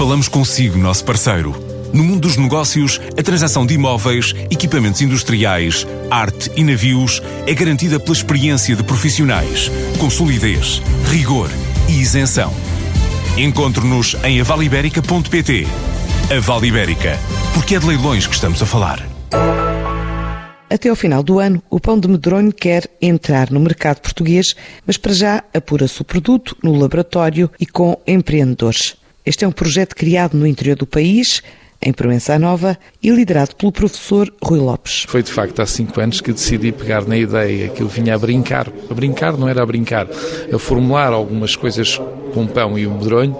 Falamos consigo, nosso parceiro. No mundo dos negócios, a transação de imóveis, equipamentos industriais, arte e navios é garantida pela experiência de profissionais, com solidez, rigor e isenção. Encontre-nos em avaliberica.pt. A Vale Ibérica, porque é de leilões que estamos a falar. Até ao final do ano, o pão de medronho quer entrar no mercado português, mas para já apura-se o produto no laboratório e com empreendedores. Este é um projeto criado no interior do país, em Proença Nova e liderado pelo professor Rui Lopes. Foi de facto há cinco anos que decidi pegar na ideia que eu vinha a brincar. A brincar não era a brincar, a formular algumas coisas com pão e o medronho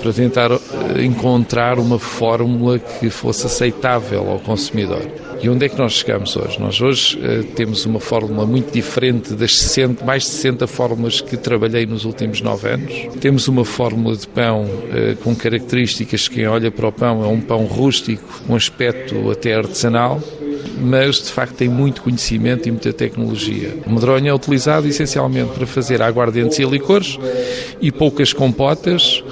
para tentar eh, encontrar uma fórmula que fosse aceitável ao consumidor. E onde é que nós chegamos hoje? Nós hoje uh, temos uma fórmula muito diferente das 60, mais de 60 fórmulas que trabalhei nos últimos 9 anos. Temos uma fórmula de pão uh, com características que quem olha para o pão é um pão rústico, um aspecto até artesanal, mas de facto tem muito conhecimento e muita tecnologia. O medronho é utilizado essencialmente para fazer aguardentes e licores e poucas compotas.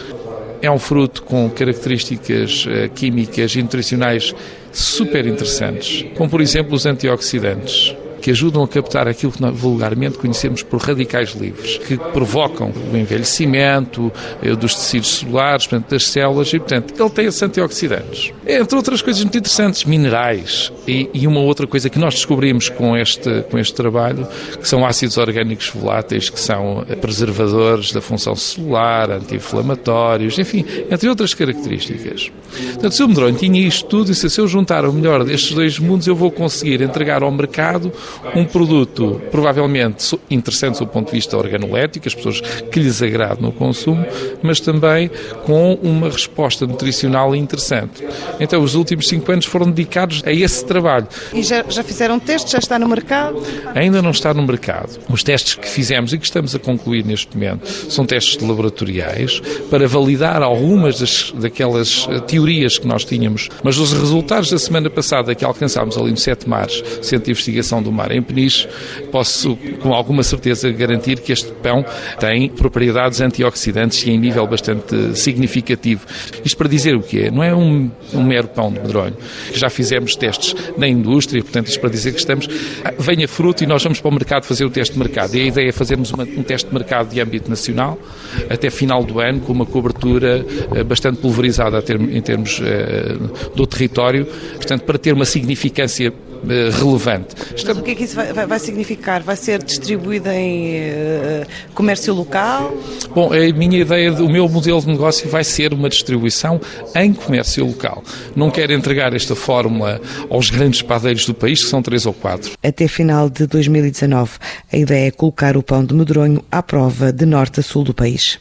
É um fruto com características uh, químicas e nutricionais super interessantes, como por exemplo os antioxidantes que ajudam a captar aquilo que vulgarmente conhecemos por radicais livres, que provocam o envelhecimento eh, dos tecidos celulares, portanto, das células, e, portanto, ele tem esses antioxidantes. Entre outras coisas muito interessantes, minerais, e, e uma outra coisa que nós descobrimos com este, com este trabalho, que são ácidos orgânicos voláteis, que são eh, preservadores da função celular, anti-inflamatórios, enfim, entre outras características. Portanto, o medronho tinha isto tudo, e se eu juntar o melhor destes dois mundos, eu vou conseguir entregar ao mercado um produto provavelmente interessante do ponto de vista organolético, as pessoas que lhes agrade no consumo, mas também com uma resposta nutricional interessante. Então, os últimos cinco anos foram dedicados a esse trabalho. E já, já fizeram testes? Já está no mercado? Ainda não está no mercado. Os testes que fizemos e que estamos a concluir neste momento são testes laboratoriais para validar algumas das, daquelas eh, teorias que nós tínhamos, mas os resultados da semana passada que alcançámos ali no Sete Mares, Centro de Investigação do Mar em Peniche, posso com alguma certeza garantir que este pão tem propriedades antioxidantes e em nível bastante significativo. Isto para dizer o quê? Não é um, um mero pão de medronho. Já fizemos testes na indústria, portanto, isto para dizer que estamos. Ah, venha fruto e nós vamos para o mercado fazer o teste de mercado. E a ideia é fazermos uma, um teste de mercado de âmbito nacional até final do ano, com uma cobertura ah, bastante pulverizada em termos ah, do território, portanto, para ter uma significância relevante. Estamos... o que é que isso vai, vai, significar? Vai ser distribuído em uh, comércio local? Bom, a minha ideia, o meu modelo de negócio vai ser uma distribuição em comércio local. Não quero entregar esta fórmula aos grandes padeiros do país, que são três ou quatro. Até final de 2019, a ideia é colocar o pão de medronho à prova de norte a sul do país.